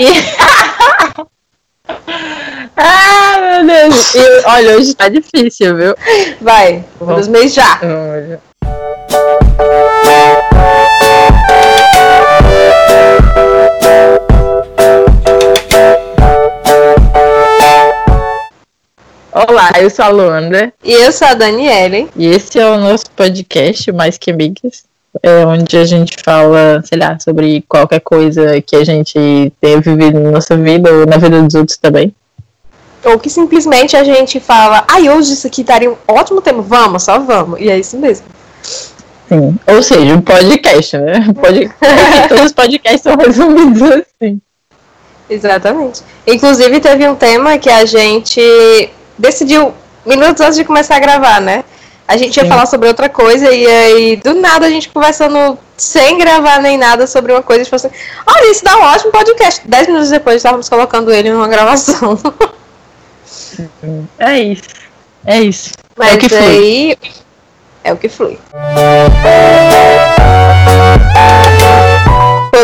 E... ah, meu Deus. E, olha, hoje tá difícil, viu? Vai, já. Olha. Olá, eu sou a Luanda. E eu sou a Daniele. E esse é o nosso podcast Mais Que Amigas. É onde a gente fala, sei lá, sobre qualquer coisa que a gente tenha vivido na nossa vida ou na vida dos outros também. Ou que simplesmente a gente fala, ai, hoje isso aqui daria um ótimo tema. Vamos, só vamos. E é isso mesmo. Sim. Ou seja, um podcast, né? Pod... Todos os podcasts são resumidos assim. Exatamente. Inclusive, teve um tema que a gente decidiu minutos antes de começar a gravar, né? A gente ia Sim. falar sobre outra coisa e aí do nada a gente conversando sem gravar nem nada sobre uma coisa e falou assim: olha, isso dá um ótimo podcast. Dez minutos depois estávamos colocando ele numa gravação. É isso. É isso. Mas é o que aí flui. é o que flui.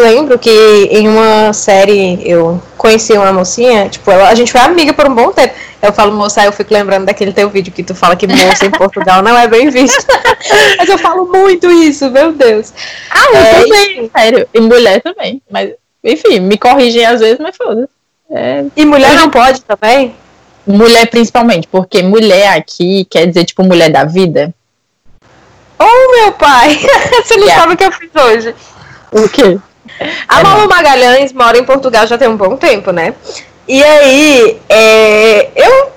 Eu lembro que em uma série eu conheci uma mocinha, tipo, ela, a gente foi amiga por um bom tempo. Eu falo moça, eu fico lembrando daquele teu vídeo que tu fala que moça em Portugal não é bem visto. mas eu falo muito isso, meu Deus. Ah, eu é, também, sério. E mulher também. Mas, enfim, me corrigem às vezes, mas foda-se. É... E mulher não pode também? Mulher principalmente, porque mulher aqui quer dizer, tipo, mulher da vida. Oh, meu pai! Você não yeah. sabe o que eu fiz hoje. O quê? A é Malu Magalhães mora em Portugal já tem um bom tempo, né? E aí, é, eu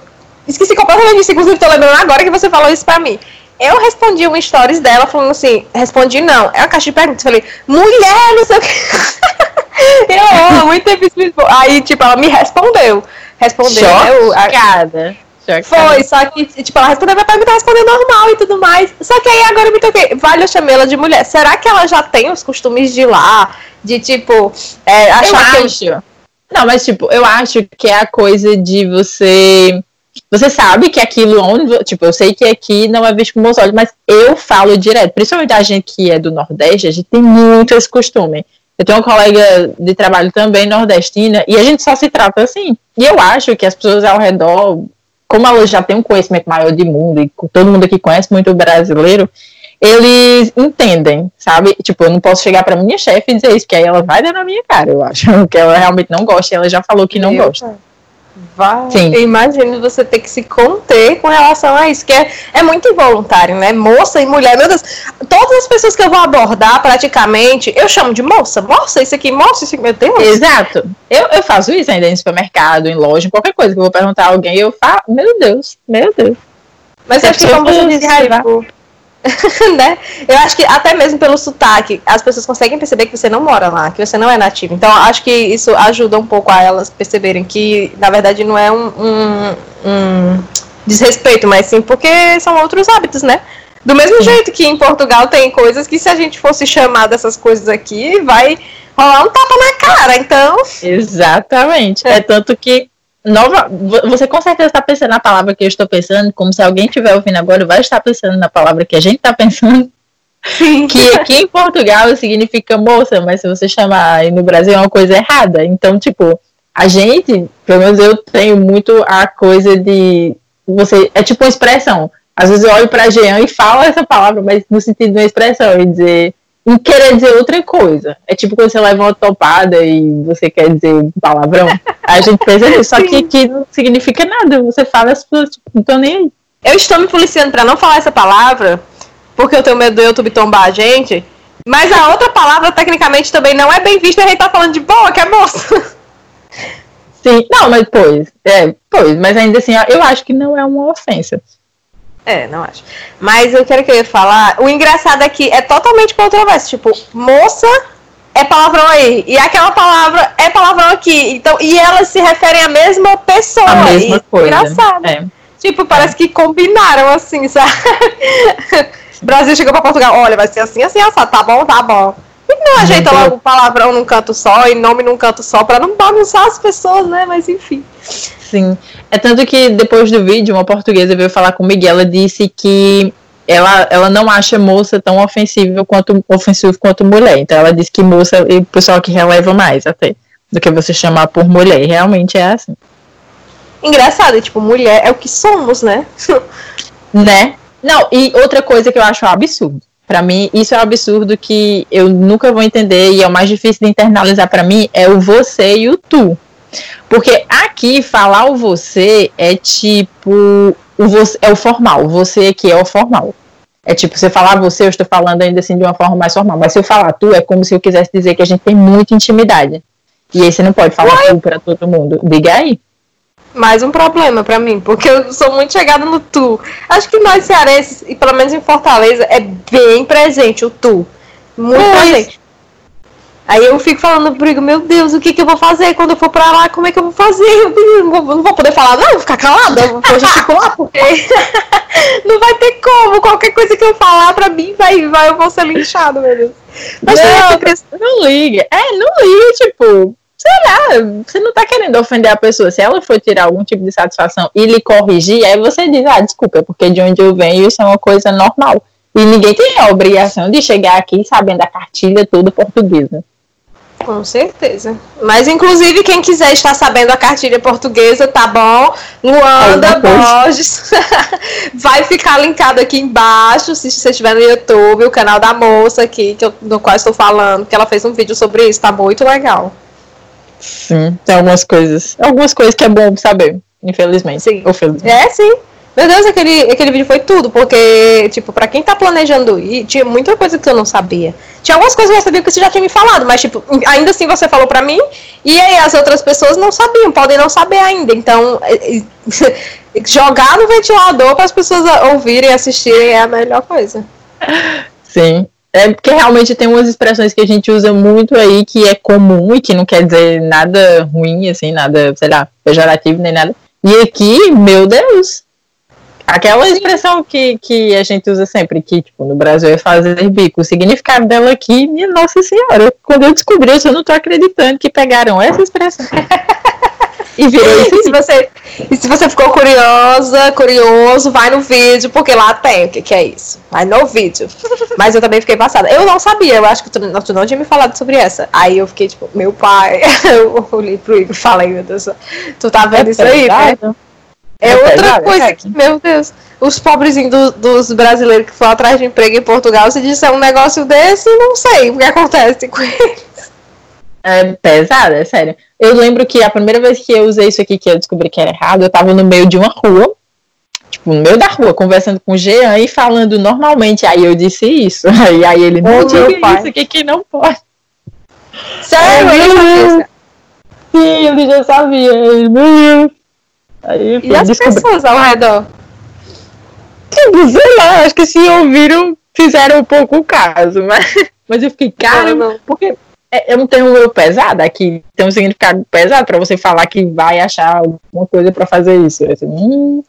esqueci completamente disso, inclusive tô lembrando agora que você falou isso pra mim. Eu respondi um stories dela falando assim, respondi não, é uma caixa de perguntas, falei, mulher, não sei o que. eu amo, muito tempo. Aí, tipo, ela me respondeu. Respondeu. Chocada. Foi, só que, tipo, ela respondeu minha pergunta, respondeu normal e tudo mais. Só que aí agora eu me toquei. Vale eu chamei ela de mulher. Será que ela já tem os costumes de lá? De, tipo, é, achar eu que. Acho. Não, mas tipo, eu acho que é a coisa de você. Você sabe que aquilo onde. Tipo, eu sei que aqui não é visto com bons olhos, mas eu falo direto. Principalmente a gente que é do Nordeste, a gente tem muito esse costume. Eu tenho uma colega de trabalho também nordestina e a gente só se trata assim. E eu acho que as pessoas ao redor, como elas já têm um conhecimento maior de mundo e todo mundo aqui conhece muito o brasileiro, eles entendem, sabe? Tipo, eu não posso chegar para minha chefe e dizer isso, que aí ela vai dar na minha cara, eu acho. Que ela realmente não gosta, e ela já falou que não gosta. Vai. Sim. Eu imagino você ter que se conter com relação a isso, que é, é muito involuntário, né? Moça e mulher, meu Deus. Todas as pessoas que eu vou abordar, praticamente, eu chamo de moça. Moça, isso aqui, moça, isso aqui, meu Deus. Exato. Eu, eu faço isso ainda em supermercado, em loja, qualquer coisa que eu vou perguntar a alguém, eu falo, meu Deus, meu Deus. Mas eu acho que como você disse, né? Eu acho que até mesmo pelo sotaque, as pessoas conseguem perceber que você não mora lá, que você não é nativo. Então, acho que isso ajuda um pouco a elas perceberem que, na verdade, não é um, um, um desrespeito, mas sim porque são outros hábitos, né? Do mesmo sim. jeito que em Portugal tem coisas que se a gente fosse chamar dessas coisas aqui, vai rolar um tapa na cara, então. Exatamente. É, é tanto que nova, você com certeza está pensando na palavra que eu estou pensando, como se alguém estiver ouvindo agora vai estar pensando na palavra que a gente está pensando. Sim. Que aqui em Portugal significa moça, mas se você chamar aí no Brasil é uma coisa errada. Então, tipo, a gente, pelo menos eu tenho muito a coisa de você é tipo uma expressão. Às vezes eu olho para Jean e falo essa palavra, mas no sentido de uma expressão, e dizer e querer dizer outra coisa. É tipo quando você leva uma topada e você quer dizer palavrão. a gente pensa nisso, só que aqui não significa nada. Você fala as pessoas tipo, não estão nem aí. Eu estou me policiando para não falar essa palavra, porque eu tenho medo do YouTube tombar a gente. Mas a outra palavra, tecnicamente, também não é bem vista a gente tá falando de boa, que é moça. Sim, não, mas pois, é, pois, mas ainda assim, eu acho que não é uma ofensa. É, não acho. Mas eu quero que eu ia falar. O engraçado aqui é totalmente controverso. Tipo, moça é palavrão aí. E aquela palavra é palavrão aqui. Então, e elas se referem à mesma pessoa. A mesma e, coisa. Engraçado. É. Tipo, parece é. que combinaram assim, sabe? Brasil chegou pra Portugal, olha, vai ser assim, assim, assado. Tá bom, tá bom. Não ajeita logo palavrão num canto só e nome num canto só pra não bagunçar as pessoas, né? Mas enfim. Sim. É tanto que depois do vídeo, uma portuguesa veio falar comigo e ela disse que ela, ela não acha moça tão ofensiva quanto ofensivo quanto mulher. Então ela disse que moça e o pessoal que releva mais até. do que você chamar por mulher. Realmente é assim. Engraçado, tipo, mulher é o que somos, né? né? Não, e outra coisa que eu acho absurdo. Para mim, isso é um absurdo que eu nunca vou entender e é o mais difícil de internalizar para mim é o você e o tu. Porque aqui falar o você é tipo o você é o formal, você aqui é o formal. É tipo, você falar você, eu estou falando ainda assim de uma forma mais formal. Mas se eu falar tu, é como se eu quisesse dizer que a gente tem muita intimidade. E aí você não pode falar tu para todo mundo. Diga aí. Mais um problema para mim, porque eu sou muito chegada no tu. Acho que nós cearenses, e pelo menos em Fortaleza, é bem presente o tu. Muito pois. presente. Aí eu fico falando pro meu Deus, o que, que eu vou fazer quando eu for pra lá? Como é que eu vou fazer? Eu não vou, não vou poder falar, não, vou ficar calada, eu vou gesticular, porque não vai ter como. Qualquer coisa que eu falar pra mim, vai, vai eu vou ser linchado, meu Deus. Mas não, não liga. É, não liga, tipo, sei lá, você não tá querendo ofender a pessoa. Se ela for tirar algum tipo de satisfação e lhe corrigir, aí você diz, ah, desculpa, é porque de onde eu venho isso é uma coisa normal. E ninguém tem a obrigação de chegar aqui sabendo a cartilha toda portuguesa. Com certeza. Mas, inclusive, quem quiser estar sabendo a cartilha portuguesa, tá bom? Luanda Borges. Vai ficar linkado aqui embaixo, se você estiver no YouTube, o canal da moça aqui, que eu, no qual estou falando, que ela fez um vídeo sobre isso, tá muito legal. Sim, tem algumas coisas. Algumas coisas que é bom saber, infelizmente. Sim. Ou felizmente. É, sim. Meu Deus, aquele, aquele vídeo foi tudo, porque, tipo, pra quem tá planejando ir, tinha muita coisa que eu não sabia. Tinha algumas coisas que eu sabia que você já tinha me falado, mas, tipo, ainda assim você falou pra mim, e aí as outras pessoas não sabiam, podem não saber ainda. Então, é, é, jogar no ventilador para as pessoas ouvirem e assistirem é a melhor coisa. Sim. É porque realmente tem umas expressões que a gente usa muito aí que é comum e que não quer dizer nada ruim, assim, nada, sei lá, pejorativo nem nada. E aqui, meu Deus, Aquela expressão que, que a gente usa sempre, que tipo, no Brasil é fazer bico. O significado dela aqui, minha nossa senhora, quando eu descobri isso, eu não tô acreditando que pegaram essa expressão. e virou isso. E se, você, e se você ficou curiosa, curioso, vai no vídeo, porque lá tem o que, que é isso. Vai no vídeo. Mas eu também fiquei passada. Eu não sabia, eu acho que tu, tu não tinha me falado sobre essa. Aí eu fiquei tipo, meu pai, eu olhei pro Igor e falei, meu Deus, tu tá vendo é isso aí, né? É, é outra coisa é que, meu Deus, os pobrezinhos do, dos brasileiros que foram atrás de emprego em Portugal, se disser um negócio desse, não sei o que acontece com eles. É pesado, é sério. Eu lembro que a primeira vez que eu usei isso aqui, que eu descobri que era errado, eu tava no meio de uma rua, tipo, no meio da rua, conversando com o Jean e falando normalmente. Aí eu disse isso. Aí, aí ele, não diga isso aqui que não pode. Sério? É, Sim, ele já sabia. Ele, Aí, e as descobri... pessoas ao redor? Tipo, sei lá, acho que se ouviram, fizeram um pouco o caso, mas, mas eu fiquei, cara, não, não. porque é, é um termo pesado aqui, tem um significado pesado para você falar que vai achar alguma coisa para fazer isso. Eu, assim, hum,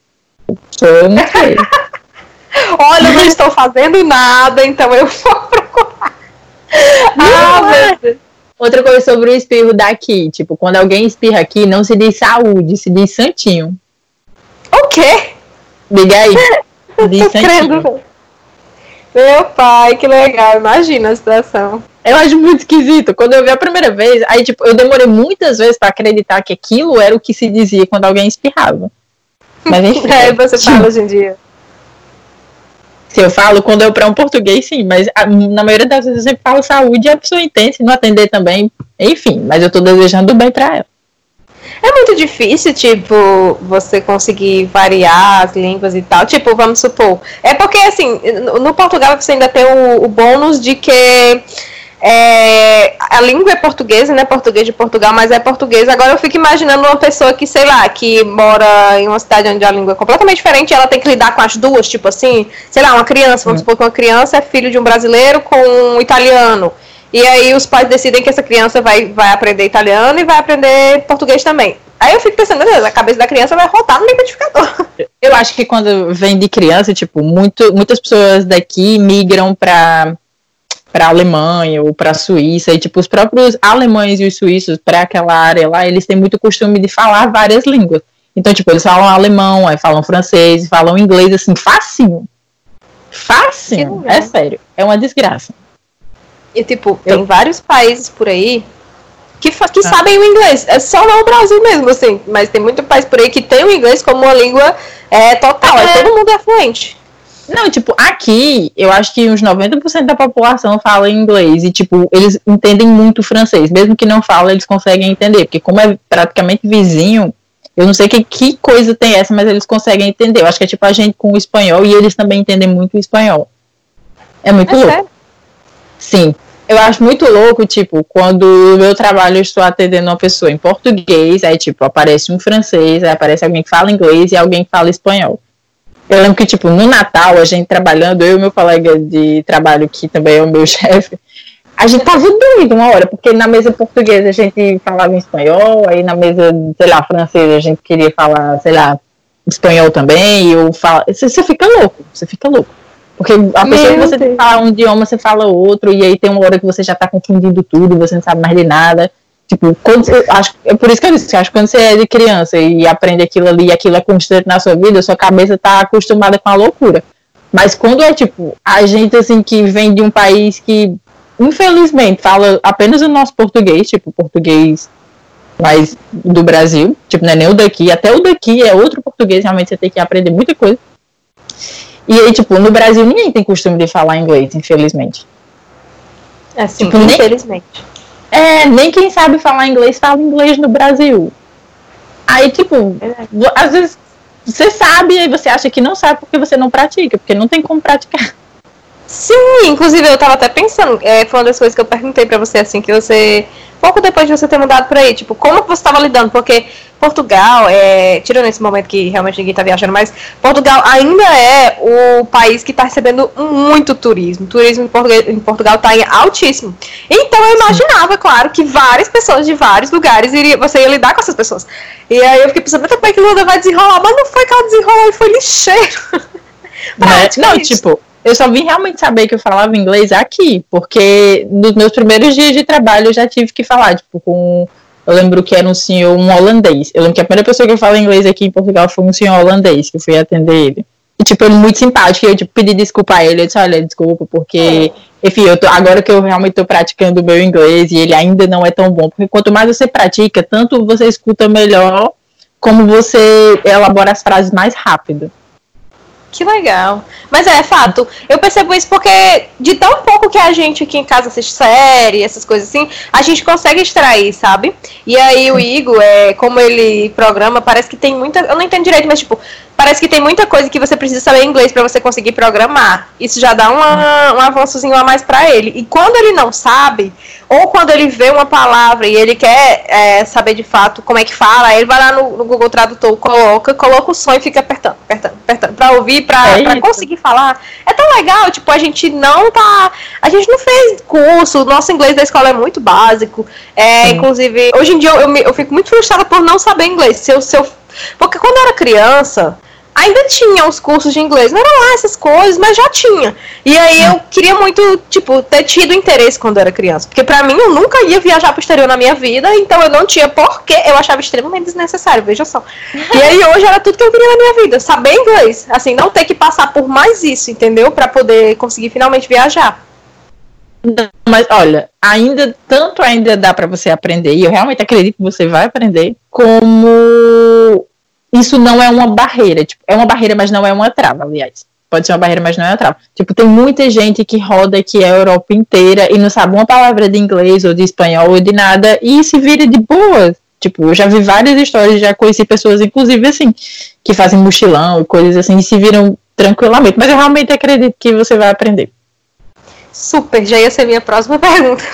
eu não sei. Olha, eu não estou fazendo nada, então eu vou procurar. ah, meu Deus. Outra coisa sobre o espirro daqui, tipo, quando alguém espirra aqui, não se diz saúde, se diz santinho. O quê? Diga aí. Diz santinho. Meu pai, que legal, imagina a situação. Eu acho muito esquisito. Quando eu vi a primeira vez, aí, tipo, eu demorei muitas vezes para acreditar que aquilo era o que se dizia quando alguém espirrava. Mas enfim. é, você fala hoje em dia. Se eu falo, quando eu para um português, sim, mas a, na maioria das vezes eu sempre falo saúde e a pessoa entende, se não atender também, enfim, mas eu estou desejando bem para ela. É muito difícil, tipo, você conseguir variar as línguas e tal. Tipo, vamos supor. É porque, assim, no Portugal você ainda tem o, o bônus de que é, a língua é portuguesa, né? Português de Portugal, mas é português. Agora eu fico imaginando uma pessoa que, sei lá, que mora em uma cidade onde a língua é completamente diferente e ela tem que lidar com as duas, tipo assim, sei lá, uma criança, vamos supor que uma criança é filho de um brasileiro com um italiano. E aí os pais decidem que essa criança vai, vai aprender italiano e vai aprender português também. Aí eu fico pensando, meu Deus, a cabeça da criança vai rodar no liquidificador. Eu acho que quando vem de criança, tipo, muito, muitas pessoas daqui migram para para a Alemanha ou para a Suíça, e tipo, os próprios alemães e os suíços para aquela área lá, eles têm muito costume de falar várias línguas. Então, tipo, eles falam alemão, aí falam francês, falam inglês, assim, facinho. Facinho, é sério, é uma desgraça. E, tipo, Eu... tem vários países por aí que, que ah. sabem o inglês. É só não o Brasil mesmo, assim. Mas tem muito país por aí que tem o inglês como uma língua é, total. É. todo mundo é fluente. Não, tipo, aqui, eu acho que uns 90% da população fala inglês. E, tipo, eles entendem muito francês. Mesmo que não falem, eles conseguem entender. Porque como é praticamente vizinho, eu não sei que, que coisa tem essa, mas eles conseguem entender. Eu acho que é tipo a gente com o espanhol e eles também entendem muito o espanhol. É muito é louco. Sério? Sim. Eu acho muito louco, tipo, quando no meu trabalho eu estou atendendo uma pessoa em português, aí, tipo, aparece um francês, aí aparece alguém que fala inglês e alguém que fala espanhol. Eu lembro que, tipo, no Natal, a gente trabalhando, eu e meu colega de trabalho, que também é o meu chefe, a gente tava doido uma hora, porque na mesa portuguesa a gente falava em espanhol, aí na mesa, sei lá, francesa a gente queria falar, sei lá, espanhol também, e eu falo, você, fica louco, você fica louco. Porque a pessoa que você falar um idioma, você fala outro, e aí tem uma hora que você já tá confundindo tudo, você não sabe mais de nada. Tipo, quando você, acho, é por isso que eu disse, acho que quando você é de criança e aprende aquilo ali e aquilo é constante na sua vida, sua cabeça tá acostumada com a loucura. Mas quando é tipo, a gente assim que vem de um país que infelizmente fala apenas o nosso português, tipo, português mais do Brasil, tipo, não é nem o daqui, até o daqui é outro português, realmente você tem que aprender muita coisa. E aí, tipo, no Brasil ninguém tem costume de falar inglês, infelizmente. Assim, tipo, infelizmente. É, nem quem sabe falar inglês fala inglês no Brasil. Aí, tipo, é. às vezes você sabe e você acha que não sabe porque você não pratica, porque não tem como praticar. Sim, inclusive eu tava até pensando, é, foi uma das coisas que eu perguntei para você, assim, que você, pouco depois de você ter mudado por aí, tipo, como você tava lidando? Porque Portugal, é, tirando esse momento que realmente ninguém está viajando mais, Portugal ainda é o país que está recebendo muito turismo. O turismo em Portugal está em altíssimo. Então eu imaginava, claro, que várias pessoas de vários lugares iria, você ia lidar com essas pessoas. E aí eu fiquei pensando, como é que Luda vai desenrolar? Mas não foi que ela desenrolou e foi lixeiro. Né? Não, tipo, eu só vim realmente saber que eu falava inglês aqui, porque nos meus primeiros dias de trabalho eu já tive que falar, tipo, com eu lembro que era um senhor, um holandês. Eu lembro que a primeira pessoa que eu falo inglês aqui em Portugal foi um senhor holandês, que eu fui atender ele. E, tipo, ele muito simpático. E eu, tipo, pedi desculpa a ele. Eu disse, olha, desculpa, porque, é. enfim, eu tô, agora que eu realmente tô praticando o meu inglês e ele ainda não é tão bom. Porque quanto mais você pratica, tanto você escuta melhor, como você elabora as frases mais rápido. Que legal. Mas é, fato. Eu percebo isso porque de tão pouco que a gente aqui em casa assiste série, essas coisas assim, a gente consegue extrair, sabe? E aí o Igor, é, como ele programa, parece que tem muita. Eu não entendo direito, mas tipo, parece que tem muita coisa que você precisa saber inglês para você conseguir programar. Isso já dá uma, um avançozinho a mais para ele. E quando ele não sabe, ou quando ele vê uma palavra e ele quer é, saber de fato como é que fala, ele vai lá no, no, Google Tradutor, coloca, coloca o som e fica apertando, apertando, apertando, pra ouvir, pra, é pra conseguir falar. É tão legal, tipo, a gente não tá. A gente não fez curso, o nosso inglês da escola é muito básico. É, inclusive, hoje em dia eu, eu, eu, fico muito frustrada por não saber inglês. Se eu, se eu, porque quando eu era criança ainda tinha os cursos de inglês. Não eram lá essas coisas, mas já tinha. E aí eu queria muito, tipo, ter tido interesse quando era criança. Porque pra mim eu nunca ia viajar pro exterior na minha vida, então eu não tinha porquê. Eu achava extremamente desnecessário, veja só. E aí hoje era tudo que eu queria na minha vida. Saber inglês. Assim, não ter que passar por mais isso, entendeu? para poder conseguir finalmente viajar. Não, mas olha, ainda tanto ainda dá para você aprender, e eu realmente acredito que você vai aprender, como isso não é uma barreira. Tipo, é uma barreira, mas não é uma trava, aliás. Pode ser uma barreira, mas não é uma trava. Tipo, tem muita gente que roda aqui a Europa inteira e não sabe uma palavra de inglês ou de espanhol ou de nada e se vira de boa. Tipo, eu já vi várias histórias, já conheci pessoas, inclusive assim, que fazem mochilão e coisas assim, e se viram tranquilamente. Mas eu realmente acredito que você vai aprender. Super, já ia ser minha próxima pergunta.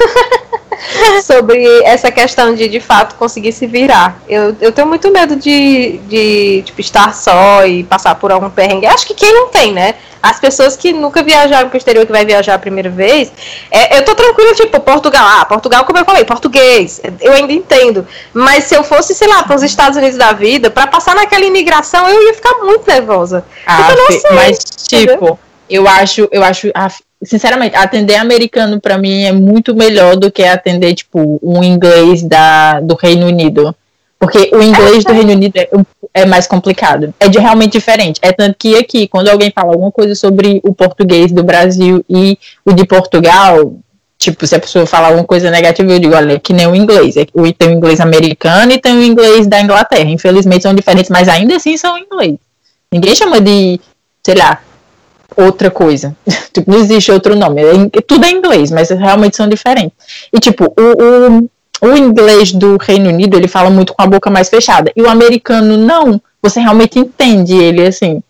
sobre essa questão de de fato conseguir se virar. Eu, eu tenho muito medo de, de tipo, estar só e passar por algum perrengue. Acho que quem não tem, né? As pessoas que nunca viajaram para o exterior, que vai viajar a primeira vez, é, eu tô tranquila, tipo, Portugal. Ah, Portugal, como eu falei, português, eu ainda entendo. Mas se eu fosse, sei lá, para os Estados Unidos da vida, para passar naquela imigração, eu ia ficar muito nervosa. Ah, eu não sei, mas, tipo, entendeu? eu acho, eu acho, sinceramente, atender americano para mim é muito melhor do que atender, tipo, um inglês da, do Reino Unido. Porque o inglês do Reino Unido é, é, mais complicado. É de, realmente diferente. É tanto que aqui, quando alguém fala alguma coisa sobre o português do Brasil e o de Portugal, Tipo, se a pessoa falar alguma coisa negativa, eu digo, olha, que nem o inglês. É, tem o inglês americano e tem o inglês da Inglaterra. Infelizmente são diferentes, mas ainda assim são inglês. Ninguém chama de, sei lá, outra coisa. tipo, não existe outro nome. É, tudo é inglês, mas realmente são diferentes. E, tipo, o, o, o inglês do Reino Unido, ele fala muito com a boca mais fechada. E o americano, não. Você realmente entende ele, assim.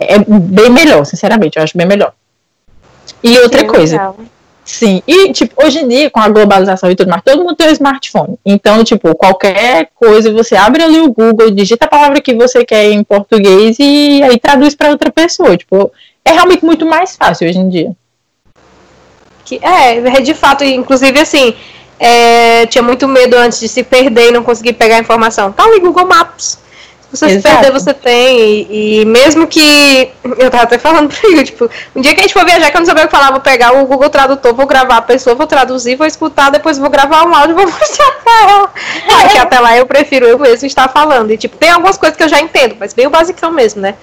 É bem melhor, sinceramente. Eu acho bem melhor. E outra Sim, coisa. Legal. Sim, e tipo, hoje em dia, com a globalização e tudo mais, todo mundo tem um smartphone. Então, tipo, qualquer coisa, você abre ali o Google, digita a palavra que você quer em português e aí traduz para outra pessoa. Tipo, é realmente muito mais fácil hoje em dia. Que, é, é de fato, inclusive assim, é, tinha muito medo antes de se perder e não conseguir pegar a informação. Tá ali Google Maps. Se você Exato. se perder, você tem. E, e, mesmo que. Eu tava até falando pra ele, tipo, um dia que a gente for viajar, que eu não sabia o que falar, vou pegar o Google Tradutor, vou gravar a pessoa, vou traduzir, vou escutar, depois vou gravar um áudio e vou mostrar pra ela. Porque até lá eu prefiro eu mesmo estar falando. E, tipo, tem algumas coisas que eu já entendo, mas bem o basicão mesmo, né?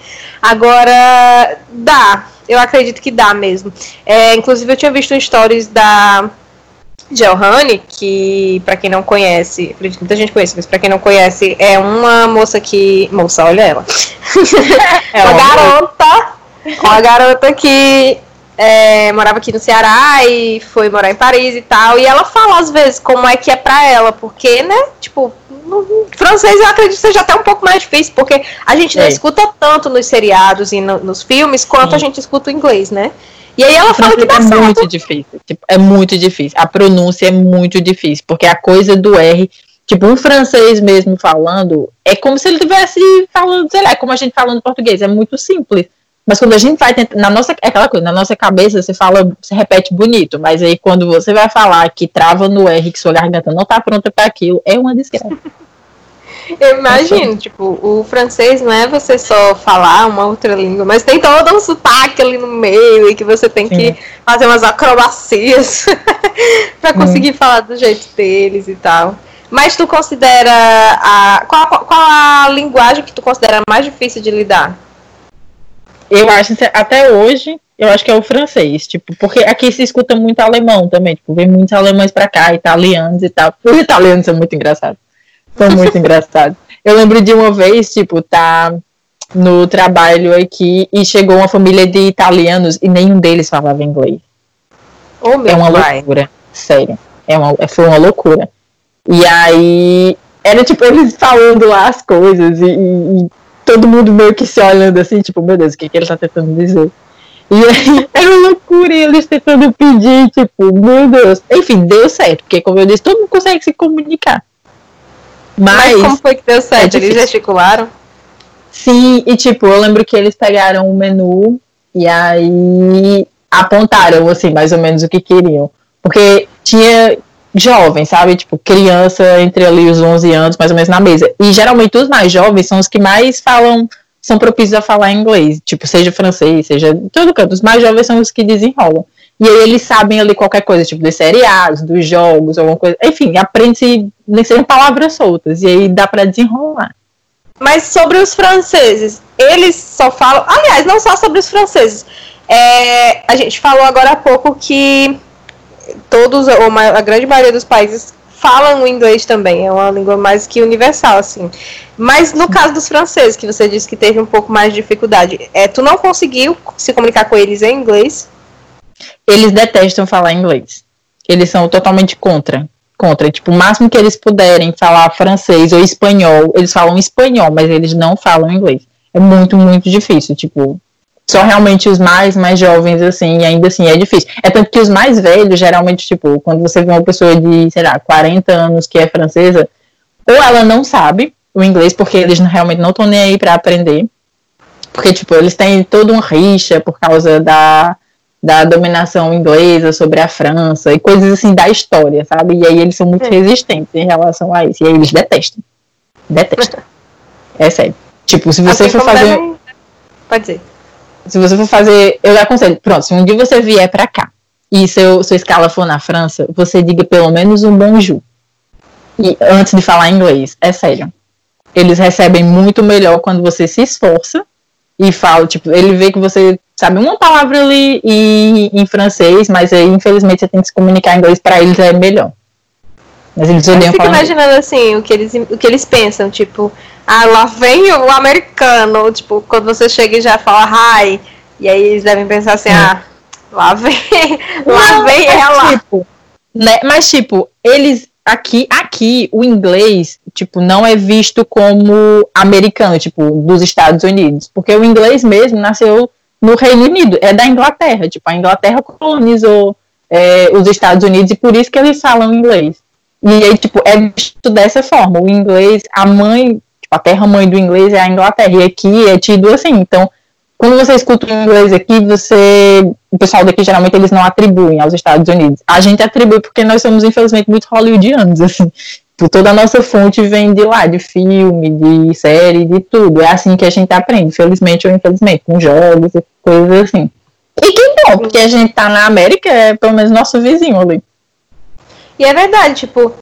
Agora, dá. Eu acredito que dá mesmo. É, inclusive, eu tinha visto stories da Johanne, que para quem não conhece, acredito que muita gente conhece, mas para quem não conhece, é uma moça que. Moça, olha ela. É uma garota. Uma garota que é, morava aqui no Ceará e foi morar em Paris e tal. E ela fala às vezes como é que é pra ela, porque, né? Tipo, no francês eu acredito que seja até um pouco mais difícil, porque a gente não é. escuta tanto nos seriados e no, nos filmes quanto Sim. a gente escuta o inglês, né? E aí ela fala que dá é certo. muito difícil. Tipo, é muito difícil. A pronúncia é muito difícil, porque a coisa do R, tipo, um francês mesmo falando, é como se ele estivesse falando, sei lá, é como a gente falando português, é muito simples. Mas quando a gente vai tentar, na nossa, é aquela coisa, na nossa cabeça você fala, você repete bonito, mas aí quando você vai falar que trava no R, que sua garganta não tá pronta para aquilo, é uma desgraça. Eu imagino, tipo, o francês não é você só falar uma outra língua, mas tem todo um sotaque ali no meio e que você tem Sim. que fazer umas acrobacias para conseguir hum. falar do jeito deles e tal. Mas tu considera a qual, qual a linguagem que tu considera mais difícil de lidar? Eu acho até hoje, eu acho que é o francês, tipo, porque aqui se escuta muito alemão também, tipo, vem muitos alemães para cá, italianos e tal. Os italianos são muito engraçados. São muito engraçados. Eu lembro de uma vez, tipo, tá no trabalho aqui e chegou uma família de italianos e nenhum deles falava inglês. Oh, é uma pai. loucura, sério. É uma, foi uma loucura. E aí era tipo eles falando lá as coisas e, e, todo mundo meio que se olhando assim, tipo, meu Deus, o que, que ele tá tentando dizer? E aí era uma loucura e eles tentando pedir, tipo, meu Deus. Enfim, deu certo, porque como eu disse, todo mundo consegue se comunicar. Mas, Mas como foi que deu certo? É eles gesticularam? Sim, e tipo, eu lembro que eles pegaram o menu e aí apontaram, assim, mais ou menos o que queriam. Porque tinha jovens, sabe? Tipo, criança entre ali os 11 anos, mais ou menos, na mesa. E geralmente os mais jovens são os que mais falam, são propícios a falar inglês. Tipo, seja francês, seja todo canto. Os mais jovens são os que desenrolam. E aí eles sabem ali qualquer coisa, tipo dos seriados, dos jogos, alguma coisa. Enfim, aprende-se, nem sejam palavras soltas. E aí dá para desenrolar. Mas sobre os franceses, eles só falam. Aliás, não só sobre os franceses. É, a gente falou agora há pouco que todos, ou a grande maioria dos países falam o inglês também, é uma língua mais que universal, assim. Mas no caso dos franceses, que você disse que teve um pouco mais de dificuldade, é, tu não conseguiu se comunicar com eles em inglês? Eles detestam falar inglês. Eles são totalmente contra. Contra. Tipo, o máximo que eles puderem falar francês ou espanhol, eles falam espanhol, mas eles não falam inglês. É muito, muito difícil. Tipo, só realmente os mais, mais jovens, assim, e ainda assim é difícil. É tanto que os mais velhos, geralmente, tipo, quando você vê uma pessoa de, sei lá, 40 anos que é francesa, ou ela não sabe o inglês, porque eles realmente não estão nem aí para aprender. Porque, tipo, eles têm todo um rixa por causa da, da dominação inglesa sobre a França e coisas assim da história, sabe? E aí eles são muito é. resistentes em relação a isso. E aí eles detestam. Detestam. é sério. Tipo, se você assim for fazer. Pode dizer. Se você for fazer. Eu aconselho, pronto, se um dia você vier pra cá e seu, sua escala for na França, você diga pelo menos um bonjour. E antes de falar inglês, é sério. Eles recebem muito melhor quando você se esforça e fala, tipo, ele vê que você sabe, uma palavra ali em, em francês, mas aí, infelizmente, você tem que se comunicar em inglês, para eles é melhor. Mas eles odiam Eu fico imaginando assim, o que, eles, o que eles pensam, tipo, ah, lá vem o americano, tipo, quando você chega e já fala hi, e aí eles devem pensar assim, ah, lá vem, lá Não, vem ela. Tipo, né, mas tipo, eles aqui, aqui o inglês, tipo, não é visto como americano, tipo, dos Estados Unidos, porque o inglês mesmo nasceu no Reino Unido, é da Inglaterra, tipo, a Inglaterra colonizou é, os Estados Unidos e por isso que eles falam inglês. E aí, tipo, é visto dessa forma, o inglês, a mãe, tipo, a terra-mãe do inglês é a Inglaterra, e aqui é tido assim, então, quando você escuta o inglês aqui, você, o pessoal daqui geralmente eles não atribuem aos Estados Unidos. A gente atribui porque nós somos infelizmente muito hollywoodianos, assim. Toda a nossa fonte vem de lá, de filme, de série, de tudo. É assim que a gente aprende, felizmente ou infelizmente, com jogos e coisas assim. E que bom, porque a gente tá na América, é pelo menos nosso vizinho ali. E é verdade, tipo,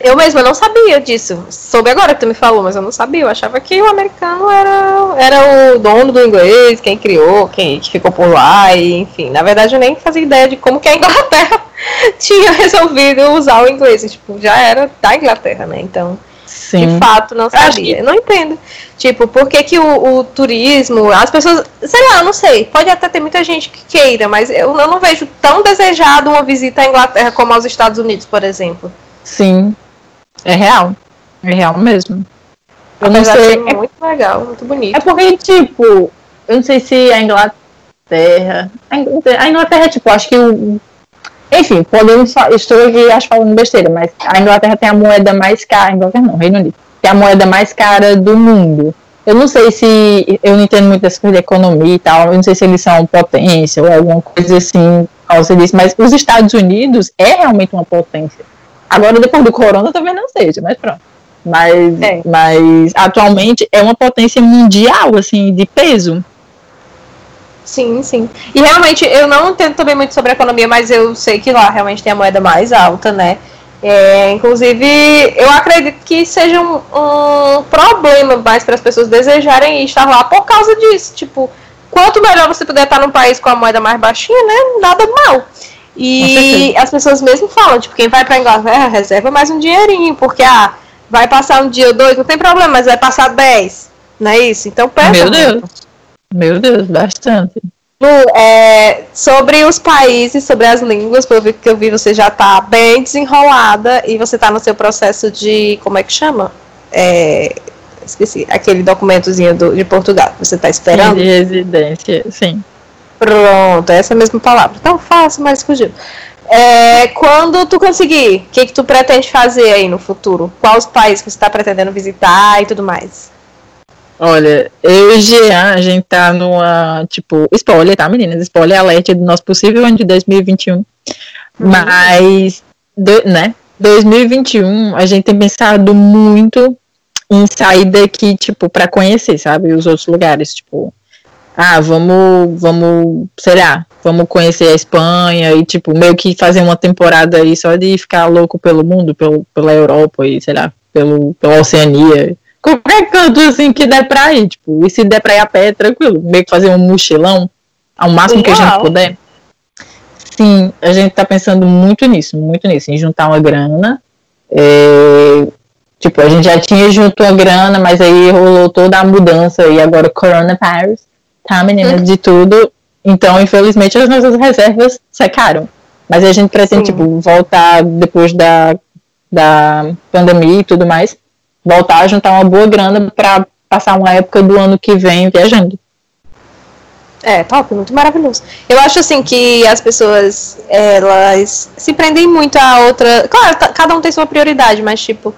eu mesma não sabia disso. Soube agora que tu me falou, mas eu não sabia. Eu achava que o americano era, era o dono do inglês, quem criou, quem ficou por lá, e, enfim. Na verdade, eu nem fazia ideia de como que a Inglaterra tinha resolvido usar o inglês. Tipo, já era da Inglaterra, né? Então, Sim. de fato, não sabia. Que... Eu não entendo. Tipo, por que, que o, o, turismo, as pessoas, sei lá, eu não sei. Pode até ter muita gente que queira, mas eu, eu não vejo tão desejado uma visita à Inglaterra como aos Estados Unidos, por exemplo. Sim, é real. É real mesmo. Eu não sei. É muito legal, muito bonito. É porque, tipo, eu não sei se a Inglaterra. A Inglaterra, tipo, acho que o. Enfim, podemos. Estou aqui, acho, falando besteira, mas a Inglaterra tem a moeda mais cara. Inglaterra não, Reino Unido. Tem a moeda mais cara do mundo. Eu não sei se. Eu não entendo muito dessa coisa de economia e tal. Eu não sei se eles são potência ou alguma coisa assim, mas os Estados Unidos é realmente uma potência. Agora, depois do corona, talvez não seja, mas pronto. Mas, é. mas atualmente é uma potência mundial, assim, de peso. Sim, sim. E realmente, eu não entendo também muito sobre a economia, mas eu sei que lá realmente tem a moeda mais alta, né? É, inclusive, eu acredito que seja um, um problema mais para as pessoas desejarem estar lá por causa disso. Tipo, quanto melhor você puder estar num país com a moeda mais baixinha, né? Nada mal. E as pessoas mesmo falam, tipo, quem vai pra Inglaterra reserva mais um dinheirinho, porque ah, vai passar um dia ou dois, não tem problema, mas vai passar dez. Não é isso? Então pesa. Meu Deus. Meu Deus, bastante. Lu, é, sobre os países, sobre as línguas, pelo que eu vi, você já está bem desenrolada e você está no seu processo de. Como é que chama? É, esqueci, aquele documentozinho do, de Portugal que você está esperando. De residência, sim. Pronto, é essa mesma palavra. Tão fácil, mas fugiu. É, quando tu conseguir, o que, que tu pretende fazer aí no futuro? Quais países que você está pretendendo visitar e tudo mais? Olha, eu e Jean, a gente tá numa, tipo, spoiler, tá, meninas? Spoiler alert do nosso possível ano de 2021. Uhum. Mas, do, né, 2021, a gente tem pensado muito em sair daqui, tipo, para conhecer, sabe, os outros lugares, tipo, ah, vamos, vamos, sei lá, vamos conhecer a Espanha e, tipo, meio que fazer uma temporada aí só de ficar louco pelo mundo, pelo, pela Europa e, sei lá, pelo, pela Oceania. Qualquer canto, assim, que der pra ir, tipo, e se der pra ir a pé, tranquilo, meio que fazer um mochilão, ao máximo que a gente puder. Sim, a gente tá pensando muito nisso, muito nisso, em juntar uma grana, é, tipo, a gente já tinha junto a grana, mas aí rolou toda a mudança e agora coronavirus tá, meninas? De tudo. Então, infelizmente, as nossas reservas secaram. Mas a gente pretende, tipo, voltar depois da, da pandemia e tudo mais, voltar a juntar uma boa grana para passar uma época do ano que vem viajando. É, top, muito maravilhoso. Eu acho assim que as pessoas elas se prendem muito a outra. Claro, cada um tem sua prioridade, mas tipo,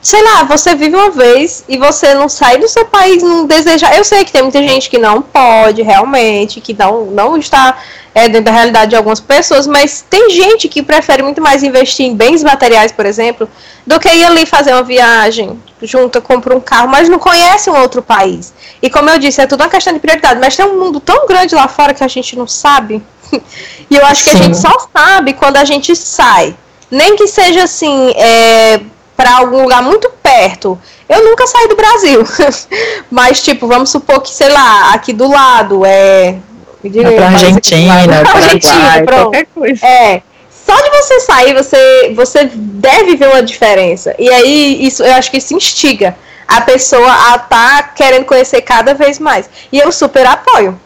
sei lá, você vive uma vez e você não sai do seu país, não deseja. Eu sei que tem muita gente que não pode realmente, que não, não está é, dentro da realidade de algumas pessoas, mas tem gente que prefere muito mais investir em bens materiais, por exemplo, do que ir ali fazer uma viagem, junta, compra um carro, mas não conhece um outro país. E como eu disse, é tudo uma questão de prioridade, mas tem um mundo tão grande lá fora que a gente não sabe. e eu acho Sim. que a gente só sabe quando a gente sai. Nem que seja assim, é, para algum lugar muito perto. Eu nunca saí do Brasil. Mas, tipo, vamos supor que, sei lá, aqui do lado é. Diga, pra Argentina, pra Argentina, qualquer coisa. É. Só de você sair, você, você deve ver uma diferença. E aí, isso, eu acho que isso instiga a pessoa a estar tá querendo conhecer cada vez mais. E eu super apoio.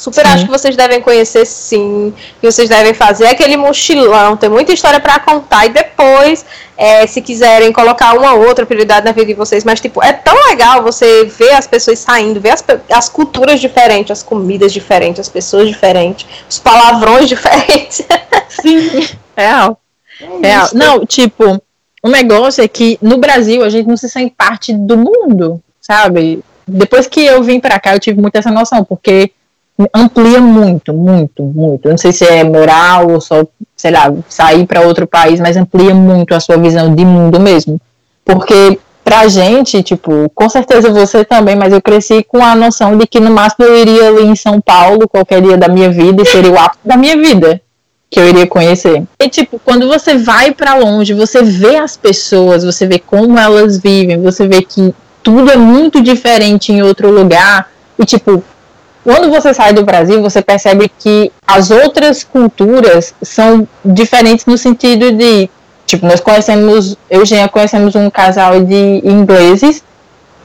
Super sim. acho que vocês devem conhecer sim, que vocês devem fazer aquele mochilão, tem muita história para contar e depois, é, se quiserem colocar uma outra prioridade na vida de vocês, mas tipo, é tão legal você ver as pessoas saindo, ver as, as culturas diferentes, as comidas diferentes, as pessoas diferentes, os palavrões diferentes. Sim, real. É real. Não, tipo, o negócio é que no Brasil a gente não se sente parte do mundo, sabe? Depois que eu vim para cá, eu tive muito essa noção, porque amplia muito, muito, muito. Eu não sei se é moral ou só, sei lá, sair para outro país, mas amplia muito a sua visão de mundo mesmo. Porque pra gente, tipo, com certeza você também, mas eu cresci com a noção de que no máximo eu iria ali em São Paulo qualquer dia da minha vida e seria o ápice da minha vida que eu iria conhecer. E tipo, quando você vai para longe, você vê as pessoas, você vê como elas vivem, você vê que tudo é muito diferente em outro lugar. E tipo, quando você sai do Brasil, você percebe que as outras culturas são diferentes no sentido de, tipo, nós conhecemos, eu já conhecemos um casal de ingleses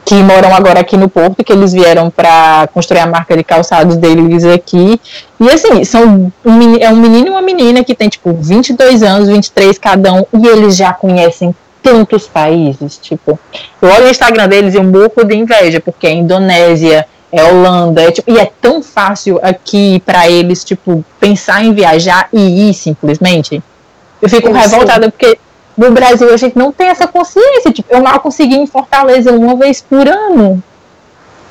que moram agora aqui no Porto, que eles vieram para construir a marca de calçados deles aqui. E assim, são um, é um menino e uma menina que tem tipo 22 anos, 23 cada um, e eles já conhecem tantos países, tipo, eu olho o Instagram deles e eu morro de inveja, porque é Indonésia, é Holanda, é, tipo, e é tão fácil aqui para eles, tipo, pensar em viajar e ir simplesmente. Eu fico eu revoltada porque no Brasil a gente não tem essa consciência. Tipo, eu mal consegui em Fortaleza uma vez por ano.